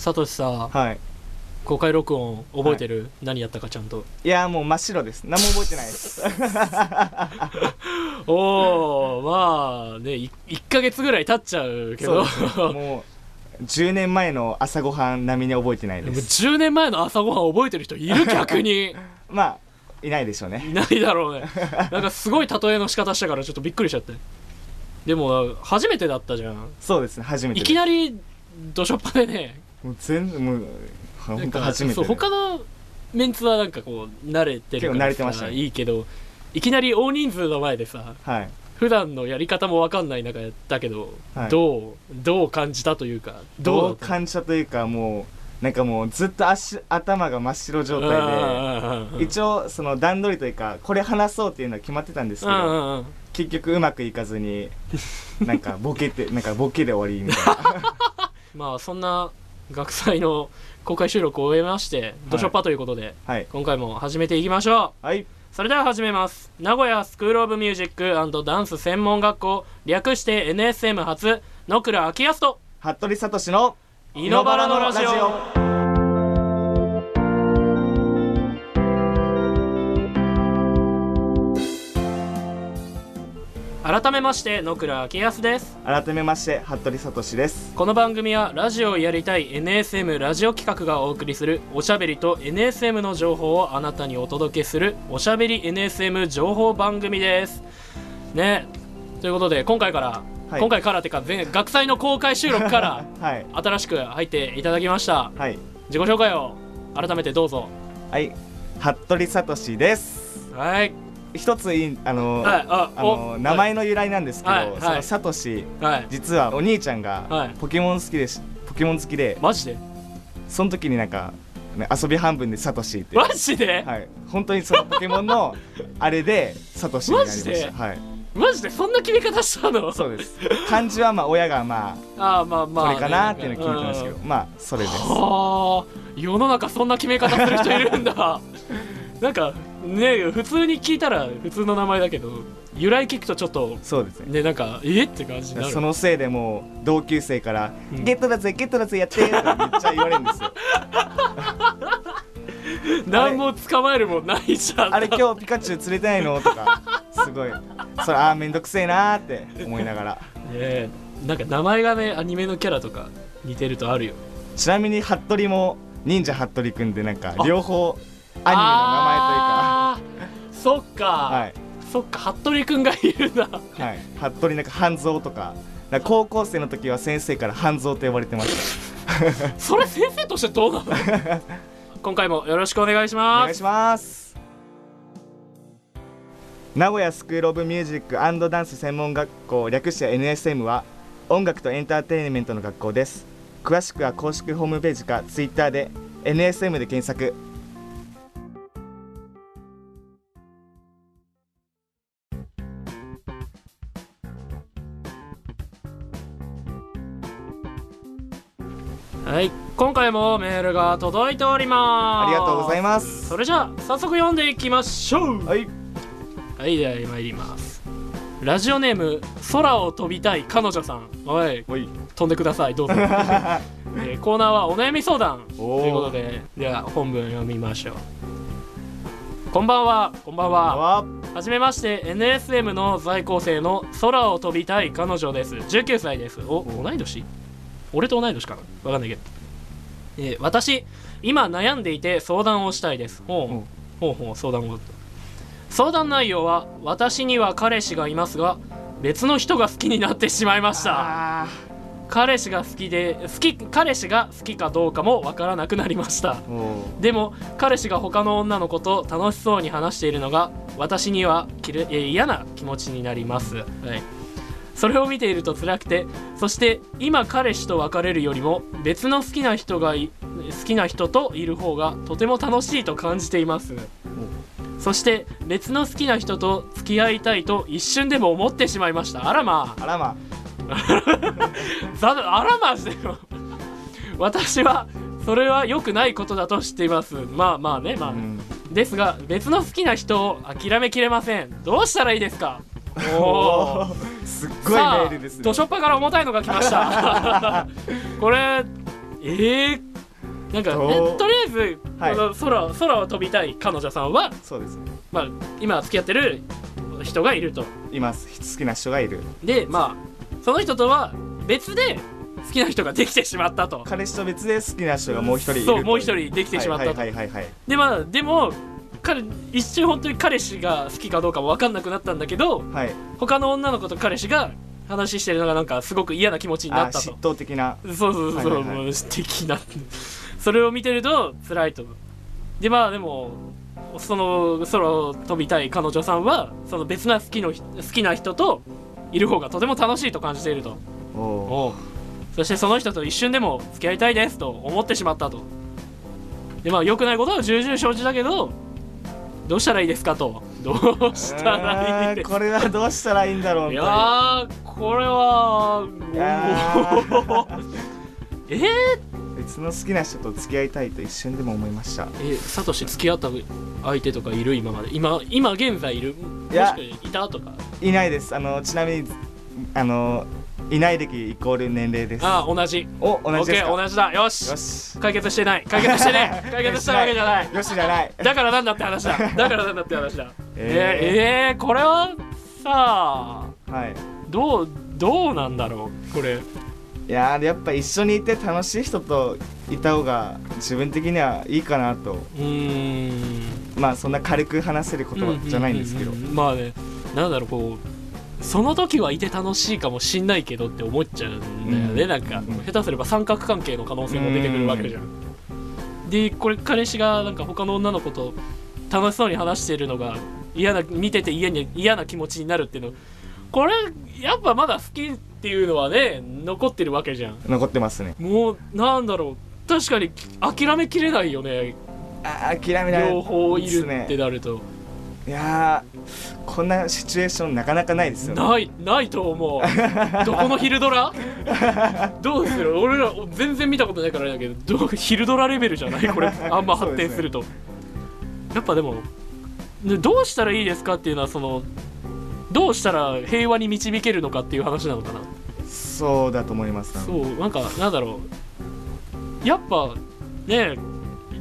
サトシさはい。公開録音覚えてる、何やったかちゃんと。いやもう真っ白です。何も覚えてないです。おおまあねい1ヶ月ぐらい経っちゃうけど。そうですね。もう10年前の朝ごはん並みに覚えてないでもです10年前の朝ごはん覚えてる人いる？逆に。まあいないでしょうね。いないだろうね。なんかすごい例えの仕方したからちょっとびっくりしちゃって。でも初めてだったじゃん。そうですね初めていです。きなりどしょっぱでねもう全もう本当初めてで。他のメンツはなんかこう慣れてるから慣れてましたね。いいけどいきなり大人数の前でさはい。普段のやり方も分かんない中やったけど、はい。どうどう感じたというかどう感じたというかもうなんかもうずっと足頭が真っ白状態で態一応その段取りというかこれ話そうっていうのは決まってたんですけど結局うまくいかずになんかボケてなんかボケで終わりみたいな。まあそんな学祭の公開収録を終えまして、どしょっぱということではい。今回も始めていきましょう。はい。それでは始めます。名古屋スクール・オブ・ミュージックダンス専門学校略して NSM 初野倉昭康と服部聡のイノバラのラジオ改めまして野倉昭康です。改めまして服部聡です。この番組はラジオをやりたい NSM ラジオ企画がお送りするおしゃべりと NSM の情報をあなたにお届けするおしゃべり NSM 情報番組です。ね。ということで今回から、はい。今回からっていうか前学祭の公開収録から はい。新しく入っていただきました。はい。自己紹介を改めてどうぞ。はい。服部聡です。はい一ついいあの、はいああおの名前の由来なんですけど、はいはい。その聡はい。実はお兄ちゃんはい。がポケモン好きでし、ポケモン好きでマジで？その時になんか、ね、遊び半分でサトシって。マジで、はい。本当にそのポケモンの あれでサトシになりましマジで？たはい。マジでそんな決め方したの？そうです。漢字はまあ親がまああまあまああこれかなっていうのを決めてますけどうん。まあそれです。はあ。世の中そんな決め方する人いるんだ。なんかね普通に聞いたら普通の名前だけど由来聞くとちょっとそうですね。ねなんかえって感じになる。そのせいでもう同級生から「うん。ゲットだぜゲットだぜやって」ってめっちゃ言われるんですよ。何も捕まえるもんないじゃん。あれ今日ピカチュウ釣れてないのとかすごい。それあーめんどくせえなーって思いながら。ねなんか名前がねアニメのキャラとか似てるとあるよ。ちなみに服部も忍者服部くんでなんかあ両方アニメの名あーそっか、前とい。そっか服部くんがいるんだはい。はい服部なんか半蔵とか。高校生の時は先生から半蔵と呼ばれてました。それ先生としてどうなの？今回もよろしくお願いしおます。願いします。名古屋スクール・オブ・ミュージックダンス専門学校略して NSM は音楽とエンターテインメントの学校です。詳しくは公式ホームページか Twitter で NSM で検索回もメールが届いております。ありがとうございます。それじゃあ早速読んでいきましょう。はい。はいでは参ります。ラジオネーム空を飛びたい彼女さん。おいおい。飛んでくださいどうぞ、えーコーナーはお悩み相談。ということででは本文読みましょう。こんばんはこんばんは。わは。じめまして NSM の在校生の空を飛びたい彼女です。19歳です。お同い年？俺と同い年かな？わかんないけど、えー私今悩んでいて相談をしたいです。ほう。ほうほう相談を相談内容は私には彼氏がいますが別の人が好きになってしまいました。あ彼氏が好きで好き彼氏が好きかどうかもわからなくなりました。でも彼氏が他の女の子と楽しそうに話しているのが私には嫌な気持ちになります、はい、それを見ていると辛くてそして今彼氏と別れるよりも別の好きな人がい好きな人といる方がとても楽しいと感じています。そして別の好きな人と付き合いたいと一瞬でも思ってしまいました。あらまあ。あらまざ あらましてよ 私はそれは良くないことだと知っています。まあまあねまあ、うん。ですが別の好きな人を諦めきれません。どうしたらいいですか？おお すっごいメールですね。ドショッパから重たいのが来ました。これえー、なんかとりあえず、はい。この空空を飛びたい彼女さんは、そうです。ねまあ、今付き合ってる人がいると。います。好きな人がいる。でまあその人とは別で好きな人ができてしまったと。彼氏と別で好きな人がもう一人いるそうもう一と人できてしまったと、はいはいはいはい。でまあでも彼一瞬本当に彼氏が好きかどうかも分かんなくなったんだけどはい、はい、他の女の子と彼氏が話してるのがなんかすごく嫌な気持ちになあったと。嫉妬的な。そうそうそう、はいはいはい。もう素敵な。それを見てると辛いとでまあでもその空を飛びたい彼女さんはその別な好きの好きな人といる方がとても楽しいと感じていると。おおそしてその人と一瞬でも付き合いたいですと思ってしまったと。でまあ良くないことは重々承知だけどどうしたらいいですかと。どうしたらいいこれはどうしたらいいんだろう。いやーこれはやえー、別の好きな人と付き合いたいと一瞬でも思いました。えサトシ付き合った相手とかいる今まで？今今現在いる？もいや。しくはいた？とか。いないです。あのちなみにあのいない歴イコール年齢です。ああ同じ。お同じですか？OK 同じだ。よし。よし。解決してない。解決してね。解決したわけじゃない。よしじゃない。だからなんだって話だ。だからなんだって話だ。ええー、えー、これはさあはい。どうどうなんだろう？これ。いやーやっぱ一緒にいて楽しい人といた方が自分的にはいいかなと。うーん。まあそんな軽く話せることじゃないんですけど。うううん。まあね。なんだろうこうその時はいて楽しいかもしんないけどって思っちゃうんだよね、うん。なんかうん。下手すれば三角関係の可能性も出てくるわけじゃん、でこれ彼氏がなんか他の女の子と楽しそうに話しているのが嫌な見てて嫌に嫌な気持ちになるっていうの。これやっぱまだ好きっていうのはね残ってるわけじゃん。残ってますね。もうなんだろう。確かに諦めきれないよね。諦めない両方いるってなると、いやーこんなシチュエーションなかなかないですよね。ないないと思う。どこの昼ドラ？どうする？俺ら全然見たことないからあれだけどどう昼ドラレベルじゃない？これ あんま発展すると。やっぱでもねどうしたらいいですかっていうのはそのどうしたら平和に導けるのかっていう話なのかな。そうだと思いますそうなんかなんだろう。やっぱね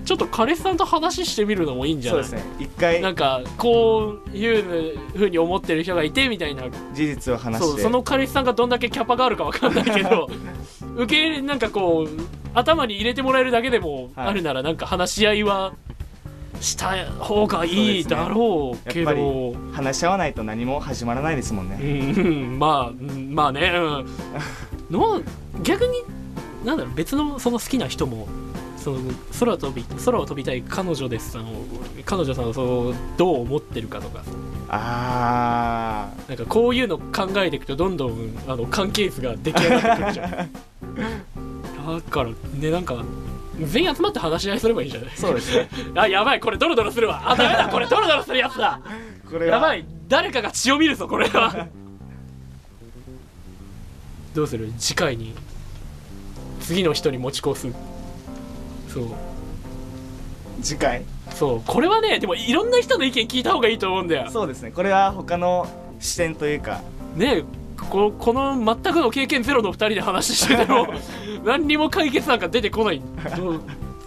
ちょっと彼氏さんと話してみるのもいいんじゃない？そうですね。一回なんかこういうふうに思ってる人がいてみたいな。事実を話して。その彼氏さんがどんだけキャパがあるかわかんないけど 受け入れなんかこう頭に入れてもらえるだけでもはい。あるならなんか話し合いはした方がいいだろうけど。話し合わないと何も始まらないですもんね。うんまあうんまあね。うん。の逆になんだろう別のその好きな人もその空飛び空を飛びたい彼女ですさんを彼女さんをそうどう思ってるかとか。あなんかこういうの考えていくとどんどんあの関係図が出来上がってくるじゃん。だからねなんか全員集まって話し合いすればいいんじゃない？ーそうですね。あやばいこれドロドロするわ。あダメだ これドロドロするやつだ。これは。やばい誰かが血を見るぞこれは。どうする？次回に次の人に持ち越すそう。次回？そう。これはねでもいろんな人の意見聞いた方がいいと思うんだよ。そうですね。これは他の視点というか。ねここの全くの経験ゼロの2人で話してても 何にも解決なんか出てこない。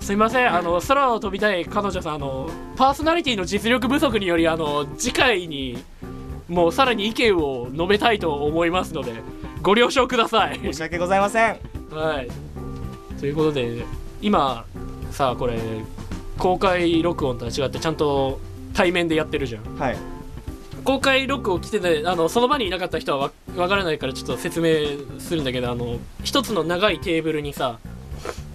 すいません。あの空を飛びたい彼女さんあのパーソナリティの実力不足によりあの次回にもうさらに意見を述べたいと思いますのでご了承ください。申し訳ございません。はい。ということで今さあこれ公開録音とは違ってちゃんと対面でやってるじゃん。はい。公開録音来ててあのその場にいなかった人はわわからないからちょっと説明するんだけどあの一つの長いテーブルにさ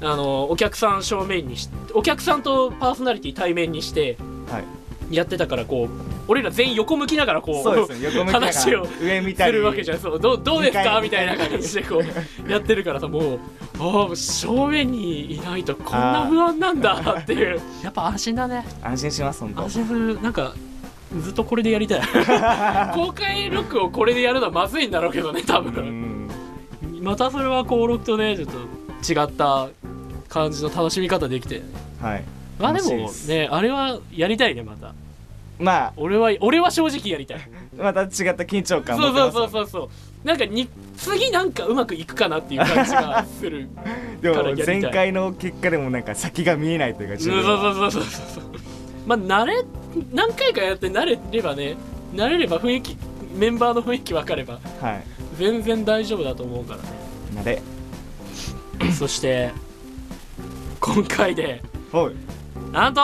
あのお客さん正面にしお客さんとパーソナリティ対面にしてはい。やってたからこう俺ら全員横向きながらこうそうですね横向きながら。話を上見たり。するわけじゃん。そう。どうどうですか？みたいな感じでこう やってるからさもう。ああ正面にいないとこんな不安なんだっていう。やっぱ安心だね。安心します本当。安心する。なんかずっとこれでやりたい。公開録をこれでやるのはまずいんだろうけどね多う分ん。またそれは登録とねちょっと違った感じの楽しみ方できて。はい。まあでもねあれはやりたいねまたま俺は俺は正直やりたい。あまた違った緊張感そうそうそううそうそう。なんかに次なんかうまくいくかなっていう感じがする。でも前回の結果でもなんか先が見えないというかそうそうそうそうそうまあ慣れ何回かやって慣れればね慣れれば雰囲気メンバーの雰囲気分かればはい。全然大丈夫だと思うからね。なれ。そして今回でおい。なんと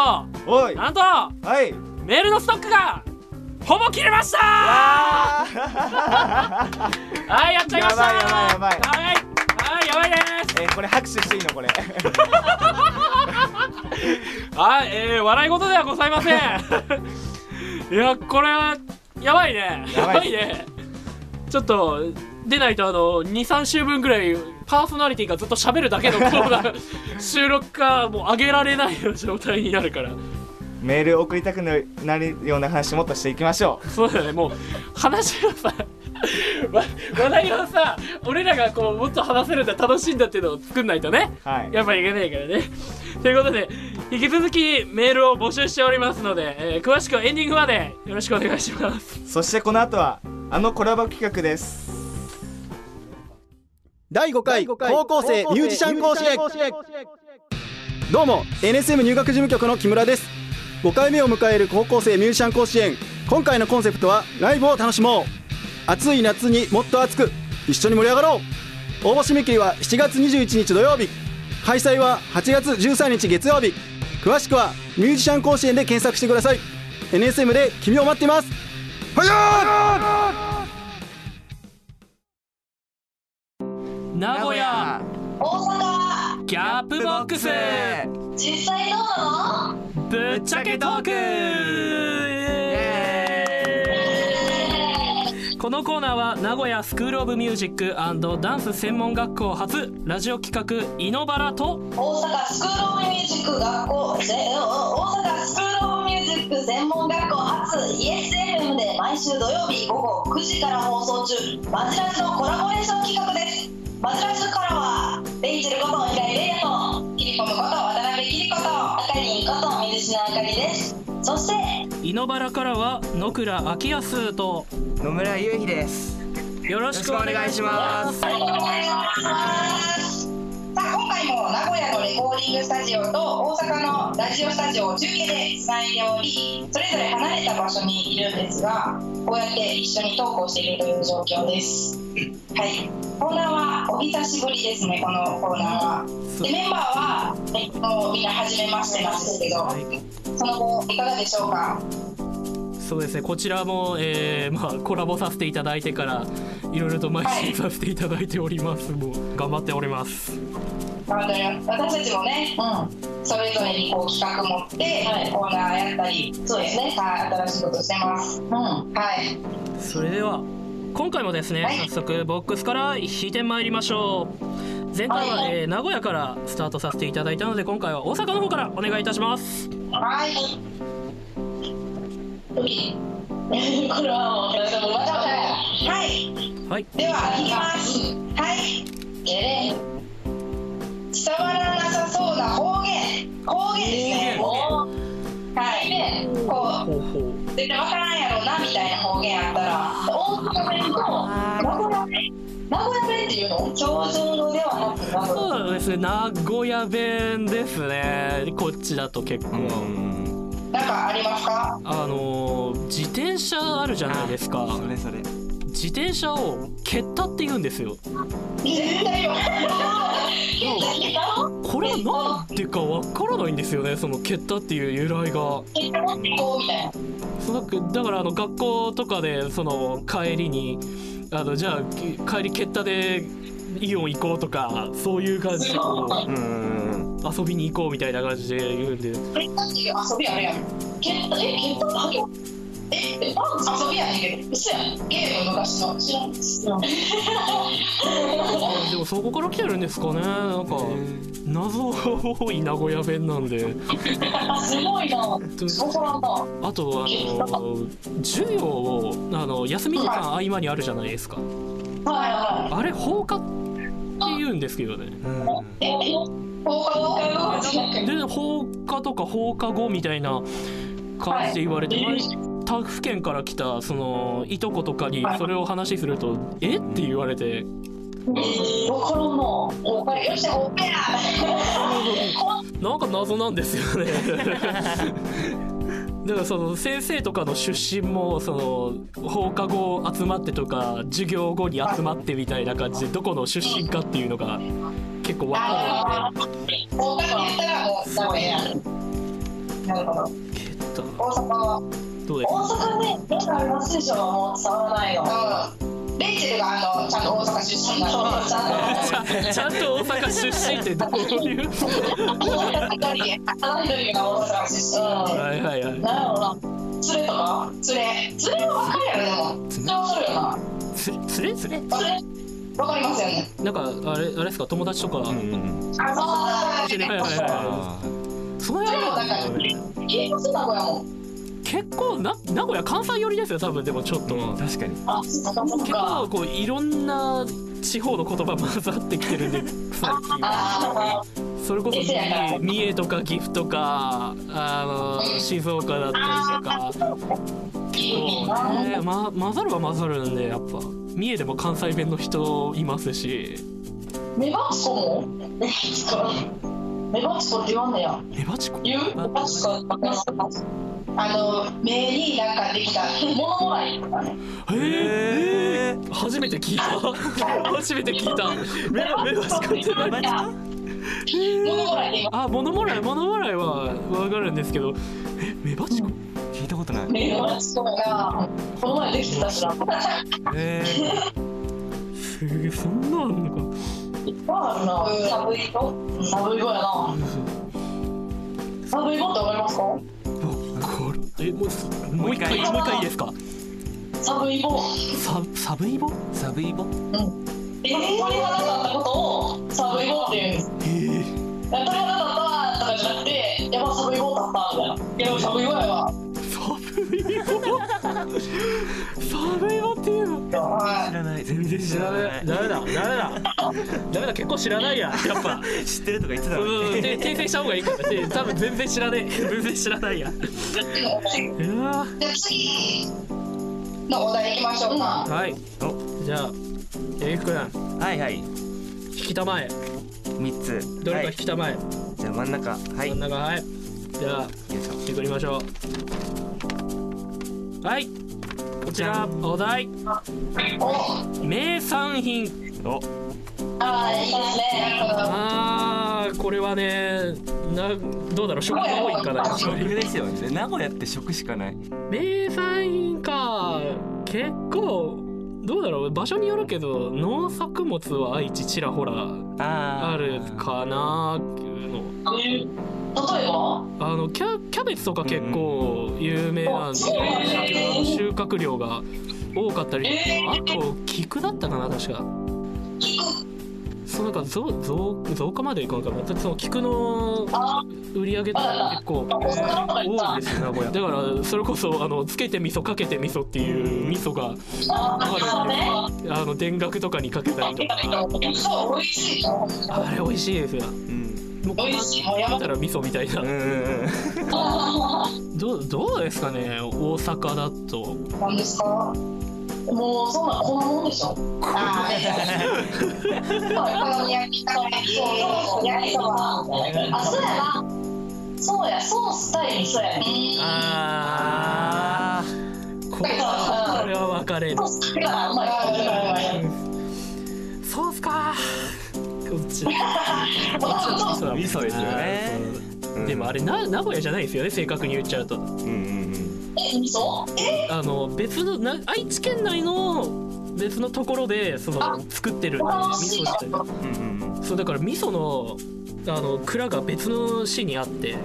おい。なんとはいメールのストックがほぼ切れました！あはいやっちゃいました。やばいやばいやばい。はい。はいやばいです。ーえーこれ拍手していいのこれ。はい、えー、笑い事ではございません。いやこれはやばいね。ややばいばいね。ちょっと出ないとあの23週分ぐらいパーソナリティがずっと喋るだけのコーナー 収録かもう上げられないような状態になるからメール送りたくなるような話もっとしていきましょそうだねもう話をさわ話題をさ俺らがこうもっと話せるんだ楽しいんだっていうのを作んないとね。うはい。やっぱりいけないからね。ということで、引き続きメールを募集しておりますので、えー詳しくはエンディングまでよろしくお願いします。そしてこの後はあのコラボ企画です。第5回高校生ミュージシャン講師へ。どうも NSM 入学事務局の木村です5回目を迎える高校生ミュージシャン甲子園。今回のコンセプトはライブを楽しもう。暑い夏にもっと熱く一緒に盛り上がろう。応募締め切りは7月21日土曜日。開催は8月13日月曜日。詳しくはミュージシャン甲子園で検索してください。NSM で君を待っています。はや名古屋！大阪ギャップボックス！実際どうなの？ぶっちゃけトーク！このコーナーは名古屋スクール・オブ・ミュージックダンス専門学校初ラジオ企画「イノバラ」と大阪スクールオブミュージック学校大阪スクールオブミュージック専門学校初 ESFM で毎週土曜日午後9時から放送中。マジラジのコラボレーション企画です。マジラジからはレイチェルこと平井レイヤとキリコムこと渡辺あかりです。そしてイノバラからは野倉昭康と野村優秀です。よろしくお願いします回も名古屋のレコーディングスタジオと大阪のラジオスタジオを中継でつないでおりそれぞれ離れた場所にいるんですがこうやって一緒にトークをしているという状況です。はい。コーナーはお久しぶりですねこのコーナーは。でメンバーは、えっと、みんな初めましてなんですけどその後いかがでしょうか？そうですねこちらも、えーまあ、コラボさせていただいてからいろいろと邁進させていただいております、もう頑張っております本当に私たちもね、それぞれにこう企画持って、コーナーやったりそうですね、はい、新しいことしてます、はい。それでは今回もですね、はい。早速ボックスから引いてまいりましょう。前回は、はい。えー名古屋からスタートさせていただいたので今回は大阪の方からお願いいたします。はい。これはもうはい。はい。ではいきます。はい。ゲレ伝わらなさそうな方言方言ですねはいこほう絶対わからんやろうなみたいな方言あったら大阪弁と名古屋弁名古屋弁っていうの標準語ではなくそうですね名古屋弁ですね。こっちだと結構、なんかありますかあのー自転車あるじゃないですか。それそれ。自転車を蹴ったって言うんですよ。絶対よかわからないんですよねその蹴ったっていう由来が。だだからあの学校とかでその帰りにあのじゃあき帰り蹴ったでイオン行こうとかそういう感じでん。遊びに行こうみたいな感じで言うんで。遊びあるやん。ケッタえケッタってあげえ遊びやねんけど嘘やんゲーム昔の知らん知らんあでもそこから来てるんですかね。なんか謎多い名古屋弁なんで。すごいな。そうなんだあとあの授業をあの休み時間合間にあるじゃないですか。はいはあれ放課って言うんですけどね。放課後？で放課とか放課後みたいな感じで言われて、他府県から来たそのいとことかにそれを話すると「え？っ?」て言われて。な。んか謎なんですよね。だからその先生とかの出身もその放課後集まってとか授業後に集まってみたいな感じでどこの出身かっていうのが結構わかああ、大阪やったら。なるほ大阪は。どうです大阪ね、よくありますでしょ、もう伝わらないの。うん。レイチェルがあのちゃんと大阪出身なんで。ちゃんとちゃんと大阪出身ってどういう？大阪一人で。あの一人が大阪出身。はいはいはいなんやろな。連れとか？連れ。連れはわかるやろ、でも。連れ？はするよな。つつれ？つれ？連れ？わかりますよね。なんかあれあれですか？友達とか、うんうんあ、そうあそうはいはいはいはあいその辺もだから、言います名古屋も。結構な名古屋関西寄りですよ多分でもちょっと。ー確かに。あ、結か。構。こういろんな地方の言葉混ざってきてるんで 最近。あそれこそ三重とか岐阜とかあの静岡だったりとか。そう。ねま混ざるは混ざるんでやっぱ。三重でも関西弁の人いますし。メバチコも。メバチコ。メバチコって言わんねや。メバチコ言う？メバチコ。あの目になんかできた。物もらいとかね。へえ初めて聞いた。初めて聞いた。メバメバチコって何物もらい。であ物もらい。物もらいはわかるんですけど。えメバチコ聞いたことない。メバチコがこの前できてたしな。えすげえそんなあんのか。いっぱいあるな。サブイボ？サブイボやな。サブイボってわかりますか？えもうすもう一回もう一回いいですか？サブイボ。ササブイボ？サブイボ？えー、鳥肌立ったことをサブイボって言うんです。ええ鳥肌立ったとかじゃなくて、やばサブイボ立ったみたいな。いや、サブイボやわ。サブイボサブイボ 知らない。全然知知らない。いダメだ。ダメだ。ダメだ。結構知らないや。やっぱ。知ってるとか言ってたのうん。にで訂正した方がいいから。で多分全然知らねえ。全然知らないや。うわ。じゃあ次のお題いきましょうか。はい。おじゃあエイフ君はいはい。引きたまえ。三つ。どれかはい引きたまえ、じゃあ真ん中。はい。真んよ中はい。じゃあいしょ。めくりましょう。はい。こちらお題。名産品。おああ、いいですね。あーこれはねなどうだろう？食が多いかな。食りですよね。名古屋って食しかない。名産品か。結構どうだろう？場所によるけど農作物は愛知ちらほらああるかなっていうの。えー例えば？あのキャキャベツとか結構有名なん収穫量が多かったり、えーあと菊だったかな確か。そうなんか増増増加までいかんかなだってその菊のあ売り上げって結構多いですよ名古屋だからそれこそあのつけて味噌かけて味噌っていう味噌がああね。あの田楽とかにかけたりとか。あれ美味しいですよ。うんもう美味しい。もうやばだったら味噌みたいなうどうどうですかね大阪だと何ですか？もうそんなこんなもんでしょ。ああ、お好み焼き、たこ焼き、そば。あ、そうやな。そうや、ソース対味噌やね。あこれはこれは分かれるソースだかちこっちーは味噌ですよね。でもあれな名古屋じゃないですよね正確に言っちゃうと。うんうんえ、味噌あの別のな愛知県内の別のところでその作ってるんで味噌自体うんうんうん。そうだから味噌のあの蔵が別の市にあって。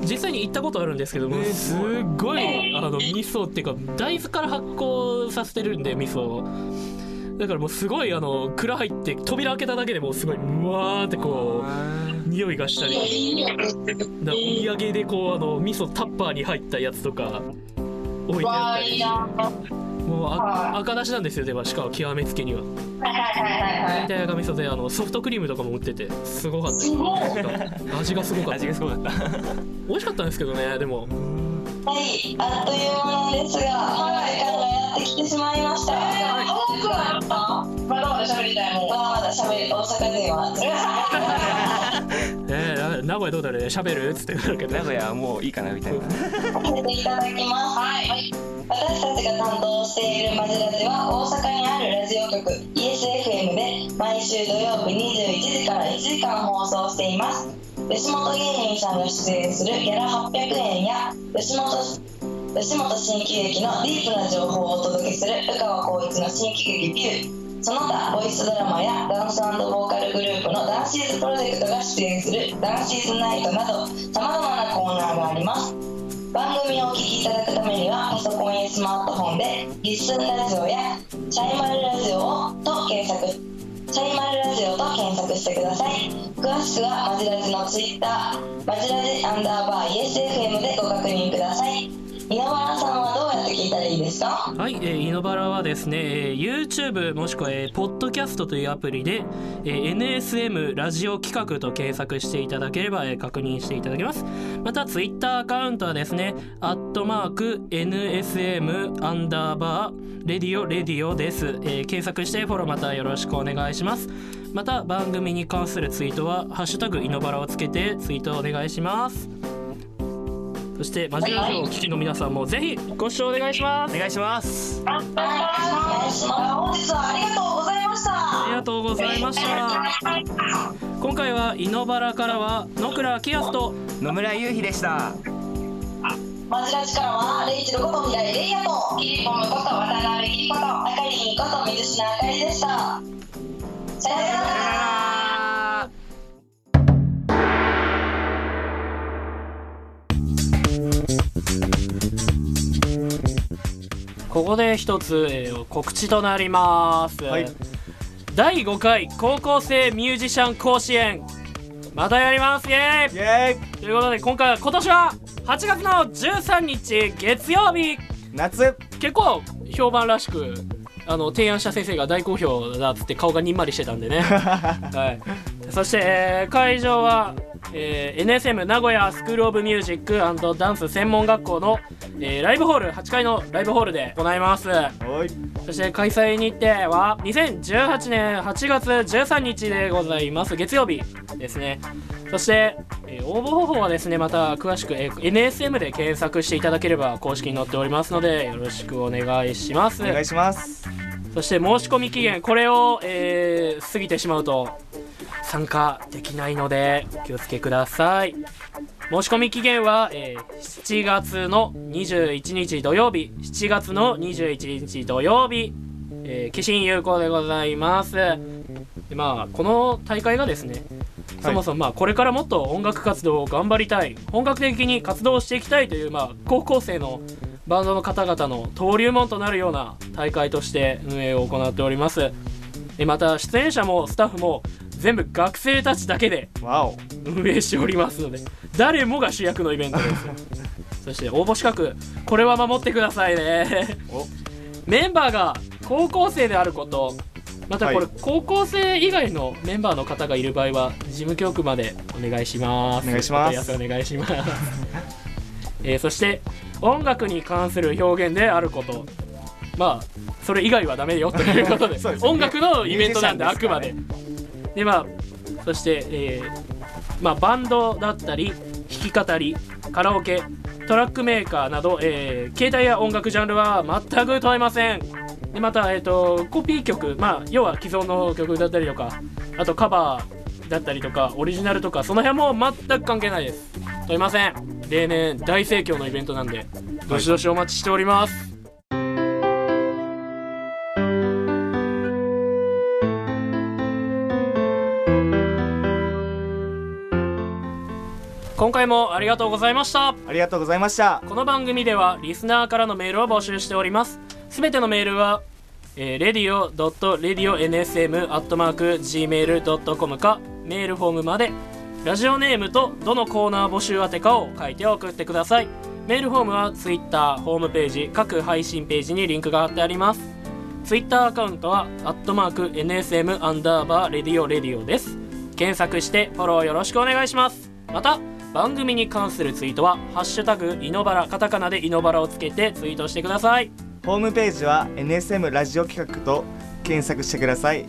実際に行ったことあるんですけども、すっごいあの味噌っていうか大豆から発酵させてるんで味噌をだからもうすごいあの蔵入って扉開けただけでもうすごいうわーってこう匂いがしたり。お土産でこうあの味噌タッパーに入ったやつとか置いてあったり。もうあはい赤出しなんですよではしかも極めつけには。はいはいはいはいはい。大体赤味噌であのソフトクリームとかも売っててすごかった。すごい味がすごかった。味がすごかった。美味しかったんですけどねでも。はい、あっという間ですが、お時間がやってきてしまいました。えー、早くなったまだまだ喋りたいもん。まだまだ喋る大阪人は。えー、名古屋どうだろうね喋る？っつってなるけど名古屋はもういいかなみたいな。させていただきます。はい。私たちが担当しているマジラジは大阪にあるラジオ局 ESFM で毎週土曜日21時から1時間放送しています。吉本芸人さんが出演するギャラ800円や吉本吉本新喜劇のディープな情報をお届けする宇川光一の新喜劇ビューその他ボイスドラマやダンスボーカルグループのダンシーズプロジェクトが出演するダンシーズナイトなどさまざまなコーナーがあります番組をお聞きいただくためにはパソコンやスマートフォンで「リッスンラジオ」や「チャイマルラジオ」と検索チャイマルラジオと検索してください詳しくはマジラジのツイッターマジラジアンダーバー ESFM でご確認ください稲原さんはどうやって聞いたらいいですか？はい、えー、イノバラはですね、えー YouTube もしくは、えー、ポッドキャストというアプリで、えー NSM ラジオ企画と検索していただければ、えー確認していただけます。また Twitter アカウントはですねアットマーク NSM アンダーバー radioradio です、えー検索してフォローまたよろしくお願いします。また番組に関するツイートは「ハッシュタグイノバラ」をつけてツイートお願いします。そしてマジラジオをお聞きの皆さんもぜひご視聴お願いします。お願いします。本日はありがとうございました。ありがとうございました。今回はイノバラからは野倉キヤスと野村優飛でした。マジラジからはレイチェルこと平井レイヤとキリコムこと渡辺キリコとあかりんこと水品あかりでした。さよならここで一つ、えー告知となります、はい。第5回高校生ミュージシャン甲子園。またやります。イエーイ。ということで今回は今年は8月の13日月曜日。夏。結構評判らしくあの提案した先生が大好評だっつって顔がにんまりしてたんでね、はい、そして、えー会場は、えー NSM 名古屋スクール・オブ・ミュージックダンス専門学校の、えーライブホール8階のライブホールで行います。そして開催日程は2018年8月13日でございます。月曜日ですね。そして、えー応募方法はですねまた詳しく、えー NSM で検索していただければ公式に載っておりますのでよろしくお願いします。お願いします。そして申し込み期限これを、えー過ぎてしまうと参加できないのでお気をつけください。申し込み期限は、えー7月の21日土曜日。7月の21日土曜日、えー、寄進有効でございます。でまあこの大会がですねそもそもまあこれからもっと音楽活動を頑張りたい。本格的に活動していきたいというまあ高校生のバンドの方々の登竜門となるような大会として運営を行っております。でまた出演者もスタッフも全部学生たちだけで運営しておりますので誰もが主役のイベントです。そして応募資格これは守ってくださいね。お。メンバーが高校生であることまたこれ、はい。高校生以外のメンバーの方がいる場合は事務局までお願いします。お願いします。お願いします、えーそして音楽に関する表現であること。まあそれ以外はダメよということで ね。音楽のイベントなんであくまで。ンでまあそして、えーまあ、バンドだったり弾き語りカラオケトラックメーカーなど、えー携帯や音楽ジャンルは全く問いません。でまた、えー、とコピー曲、まあ、要は既存の曲だったりとかあとカバーだったりとかオリジナルとかその辺も全く関係ないです。問いません。例年大盛況のイベントなんでどしどしお待ちしております、今回もありがとうございました。ありがとうございました。この番組ではリスナーからのメールを募集しております。すべてのメールは、えー、radio.radionsm.gmail.com かメールフォームまでラジオネームとどのコーナー募集宛てかを書いて送ってください。メールフォームは Twitter ホームページ各配信ページにリンクが貼ってあります。Twitter アカウントはアットマーク NSM アンダーバー radioradio です。検索してフォローよろしくお願いします。また番組に関するツイートは「ハッシュタグイノバラ」カタカナでイノバラをつけてツイートしてください。ホームページは NSM ラジオ企画と検索してください。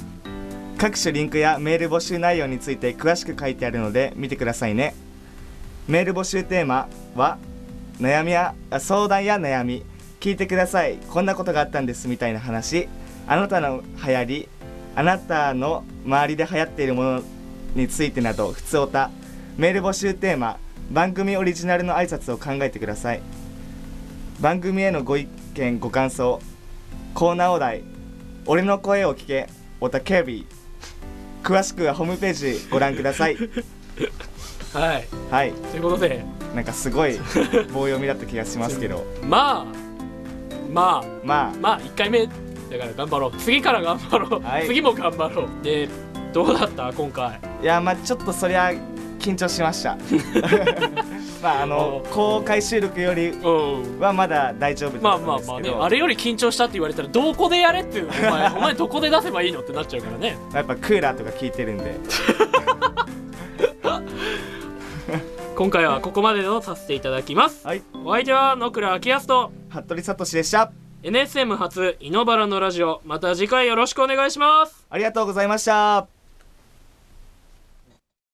各種リンクやメール募集内容について詳しく書いてあるので見てくださいね。メール募集テーマは悩みや相談や悩み聞いてください。こんなことがあったんですみたいな話。あなたの流行りあなたの周りで流行っているものについてなど普通おたメール募集テーマ番組オリジナルの挨拶を考えてください。番組へのご意見ご感想コーナーお題俺の声を聞けおたけび詳しくはホームページご覧ください。はい。はい。ということで。なんかすごい棒読みだった気がしますけど。まあまあままあ1回目。だから頑張ろう。次から頑張ろう、はい。次も頑張ろう。でどうだった？今回。あいやまあちょっとそりゃ緊張しました。まああの公開収録よりう。んはまだ大丈夫まあだまあまあね。あれより緊張したって言われたらどこでやれっていう。お前 お前どこで出せばいいのってなっちゃうからね。やっぱクーラーとか聞いてるんで。今回はここまでとさせていただきます。はい。お相手は野倉昭康と。服部聡でした。NSM 初イノバラのラジオ。また次回よろしくお願いします。ありがとうございました